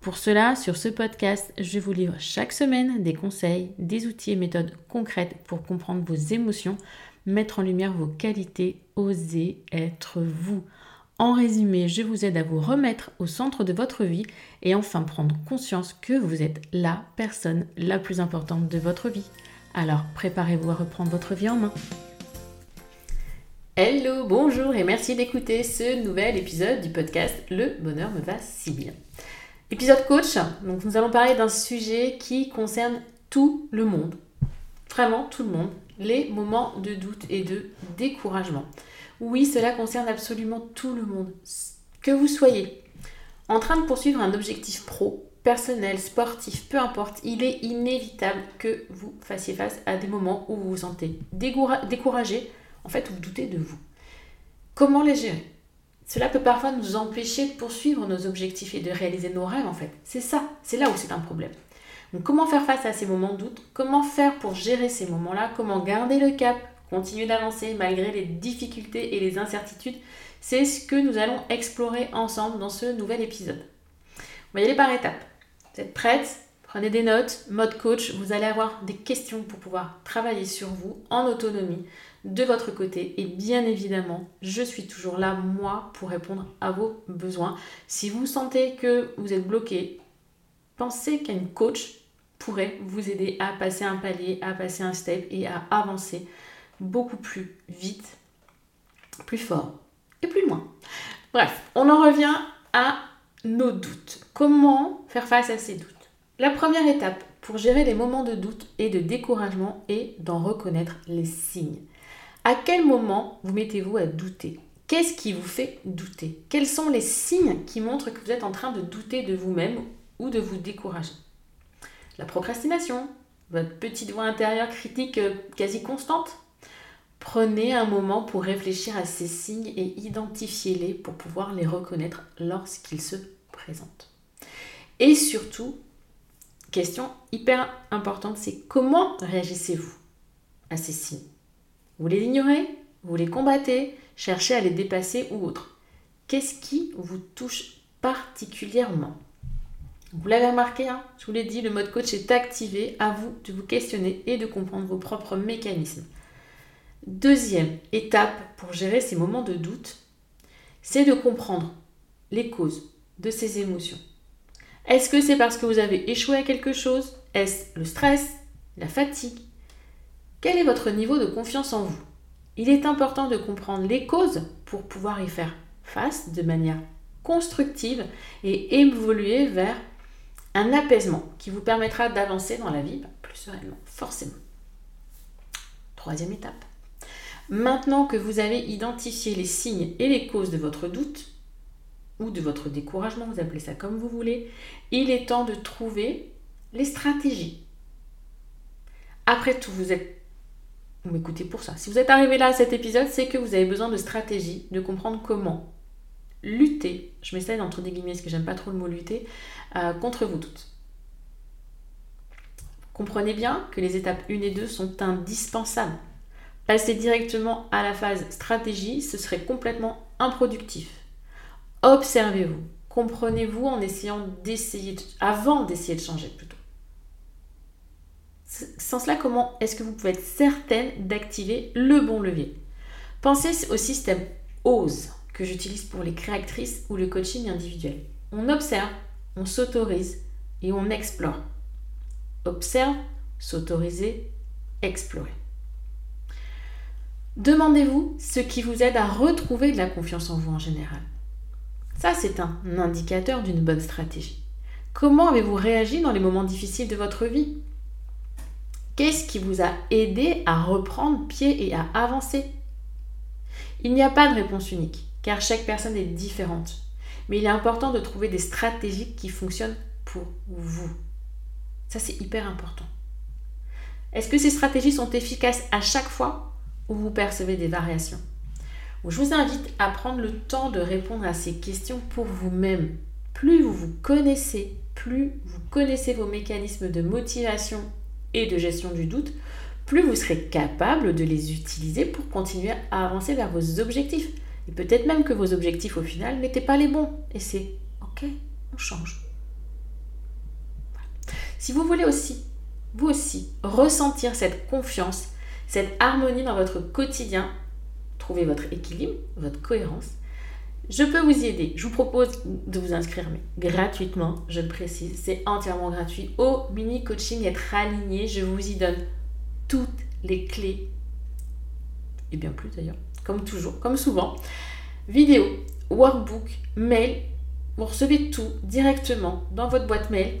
Pour cela, sur ce podcast, je vous livre chaque semaine des conseils, des outils et méthodes concrètes pour comprendre vos émotions, mettre en lumière vos qualités, oser être vous. En résumé, je vous aide à vous remettre au centre de votre vie et enfin prendre conscience que vous êtes la personne la plus importante de votre vie. Alors préparez-vous à reprendre votre vie en main. Hello, bonjour et merci d'écouter ce nouvel épisode du podcast Le bonheur me va si bien. Épisode coach, nous allons parler d'un sujet qui concerne tout le monde, vraiment tout le monde, les moments de doute et de découragement. Oui, cela concerne absolument tout le monde. Que vous soyez en train de poursuivre un objectif pro, personnel, sportif, peu importe, il est inévitable que vous fassiez face à des moments où vous vous sentez découragé, en fait, vous doutez de vous. Comment les gérer? Cela peut parfois nous empêcher de poursuivre nos objectifs et de réaliser nos rêves, en fait. C'est ça, c'est là où c'est un problème. Donc comment faire face à ces moments de doute Comment faire pour gérer ces moments-là? Comment garder le cap? Continuer d'avancer malgré les difficultés et les incertitudes? C'est ce que nous allons explorer ensemble dans ce nouvel épisode. On va y aller par étapes. Vous êtes prête Prenez des notes, mode coach, vous allez avoir des questions pour pouvoir travailler sur vous en autonomie de votre côté et bien évidemment, je suis toujours là, moi, pour répondre à vos besoins. Si vous sentez que vous êtes bloqué, pensez qu'un coach pourrait vous aider à passer un palier, à passer un step et à avancer beaucoup plus vite, plus fort et plus loin. Bref, on en revient à nos doutes. Comment faire face à ces doutes? La première étape pour gérer les moments de doute et de découragement est d'en reconnaître les signes. À quel moment vous mettez-vous à douter? Qu'est-ce qui vous fait douter? Quels sont les signes qui montrent que vous êtes en train de douter de vous-même ou de vous décourager? La procrastination, votre petite voix intérieure critique euh, quasi constante? Prenez un moment pour réfléchir à ces signes et identifiez-les pour pouvoir les reconnaître lorsqu'ils se présentent. Et surtout, question hyper importante, c'est comment réagissez-vous à ces signes? Vous les ignorez Vous les combattez Cherchez à les dépasser ou autre Qu'est-ce qui vous touche particulièrement? Vous l'avez remarqué, hein, je vous l'ai dit, le mode coach est activé. À vous de vous questionner et de comprendre vos propres mécanismes. Deuxième étape pour gérer ces moments de doute, c'est de comprendre les causes de ces émotions. Est-ce que c'est parce que vous avez échoué à quelque chose? Est-ce le stress La fatigue? Quel est votre niveau de confiance en vous? Il est important de comprendre les causes pour pouvoir y faire face de manière constructive et évoluer vers un apaisement qui vous permettra d'avancer dans la vie bah, plus sereinement, forcément. Troisième étape. Maintenant que vous avez identifié les signes et les causes de votre doute, ou de votre découragement, vous appelez ça comme vous voulez, il est temps de trouver les stratégies. Après tout, vous êtes... Vous m'écoutez pour ça. Si vous êtes arrivé là à cet épisode, c'est que vous avez besoin de stratégies, de comprendre comment lutter, je mets ça entre des guillemets parce que j'aime pas trop le mot lutter, euh, contre vous toutes. Comprenez bien que les étapes 1 et 2 sont indispensables. Passer directement à la phase stratégie, ce serait complètement improductif. Observez-vous, comprenez-vous en essayant d'essayer, avant d'essayer de changer plutôt. Sans cela, comment est-ce que vous pouvez être certaine d'activer le bon levier? Pensez au système OSE que j'utilise pour les créatrices ou le coaching individuel. On observe, on s'autorise et on explore. Observe, s'autoriser, explorer. Demandez-vous ce qui vous aide à retrouver de la confiance en vous en général. Ça, c'est un indicateur d'une bonne stratégie. Comment avez-vous réagi dans les moments difficiles de votre vie? Qu'est-ce qui vous a aidé à reprendre pied et à avancer? Il n'y a pas de réponse unique, car chaque personne est différente. Mais il est important de trouver des stratégies qui fonctionnent pour vous. Ça, c'est hyper important. Est-ce que ces stratégies sont efficaces à chaque fois ou vous percevez des variations? Je vous invite à prendre le temps de répondre à ces questions pour vous-même. Plus vous vous connaissez, plus vous connaissez vos mécanismes de motivation et de gestion du doute, plus vous serez capable de les utiliser pour continuer à avancer vers vos objectifs. Et peut-être même que vos objectifs au final n'étaient pas les bons. Et c'est OK, on change. Si vous voulez aussi, vous aussi, ressentir cette confiance, cette harmonie dans votre quotidien, trouver votre équilibre, votre cohérence, je peux vous y aider. Je vous propose de vous inscrire gratuitement, je le précise. C'est entièrement gratuit au mini coaching être aligné. Je vous y donne toutes les clés et bien plus d'ailleurs, comme toujours, comme souvent. Vidéo, workbook, mail. Vous recevez tout directement dans votre boîte mail.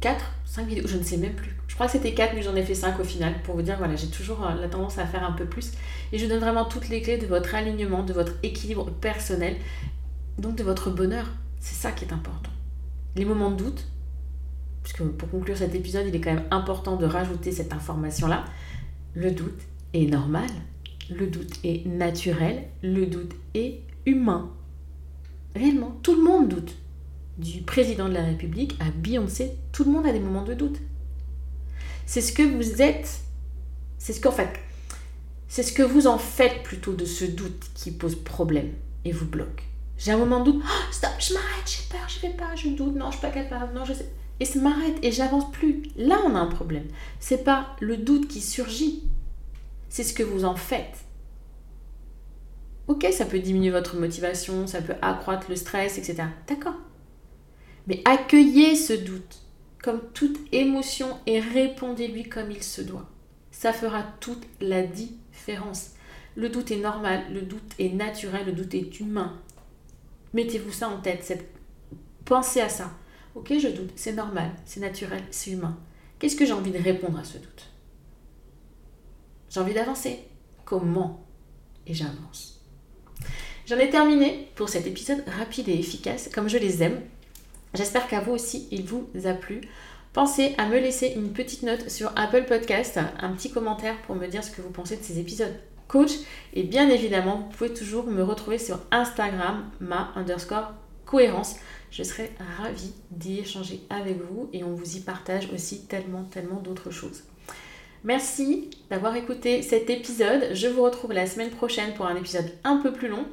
4, 5 vidéos, je ne sais même plus. Je crois que c'était 4, mais j'en ai fait 5 au final pour vous dire, voilà, j'ai toujours euh, la tendance à faire un peu plus. Et je donne vraiment toutes les clés de votre alignement, de votre équilibre personnel, donc de votre bonheur. C'est ça qui est important. Les moments de doute, puisque pour conclure cet épisode, il est quand même important de rajouter cette information-là. Le doute est normal, le doute est naturel, le doute est humain. Réellement, tout le monde doute. Du président de la République à Beyoncé, tout le monde a des moments de doute. C'est ce que vous êtes, c'est ce qu'en fait, c'est ce que vous en faites plutôt de ce doute qui pose problème et vous bloque. J'ai un moment de doute, oh, stop, je m'arrête, j'ai peur, je vais pas, je doute, non, je suis pas capable, non, je sais. Et ça m'arrête et j'avance plus. Là, on a un problème. C'est pas le doute qui surgit, c'est ce que vous en faites. Ok, ça peut diminuer votre motivation, ça peut accroître le stress, etc. D'accord. Mais accueillez ce doute comme toute émotion et répondez-lui comme il se doit. Ça fera toute la différence. Le doute est normal, le doute est naturel, le doute est humain. Mettez-vous ça en tête, pensez à ça. Ok, je doute, c'est normal, c'est naturel, c'est humain. Qu'est-ce que j'ai envie de répondre à ce doute? J'ai envie d'avancer. Comment? Et j'avance. J'en ai terminé pour cet épisode rapide et efficace, comme je les aime. J'espère qu'à vous aussi, il vous a plu. Pensez à me laisser une petite note sur Apple Podcast, un petit commentaire pour me dire ce que vous pensez de ces épisodes coach. Et bien évidemment, vous pouvez toujours me retrouver sur Instagram, ma underscore cohérence. Je serai ravie d'y échanger avec vous et on vous y partage aussi tellement, tellement d'autres choses. Merci d'avoir écouté cet épisode. Je vous retrouve la semaine prochaine pour un épisode un peu plus long.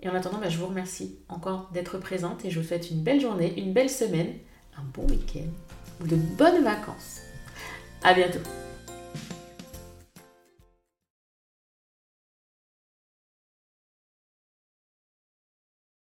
Et en attendant, bah, je vous remercie encore d'être présente et je vous souhaite une belle journée, une belle semaine, un bon week-end ou de bonnes vacances. À bientôt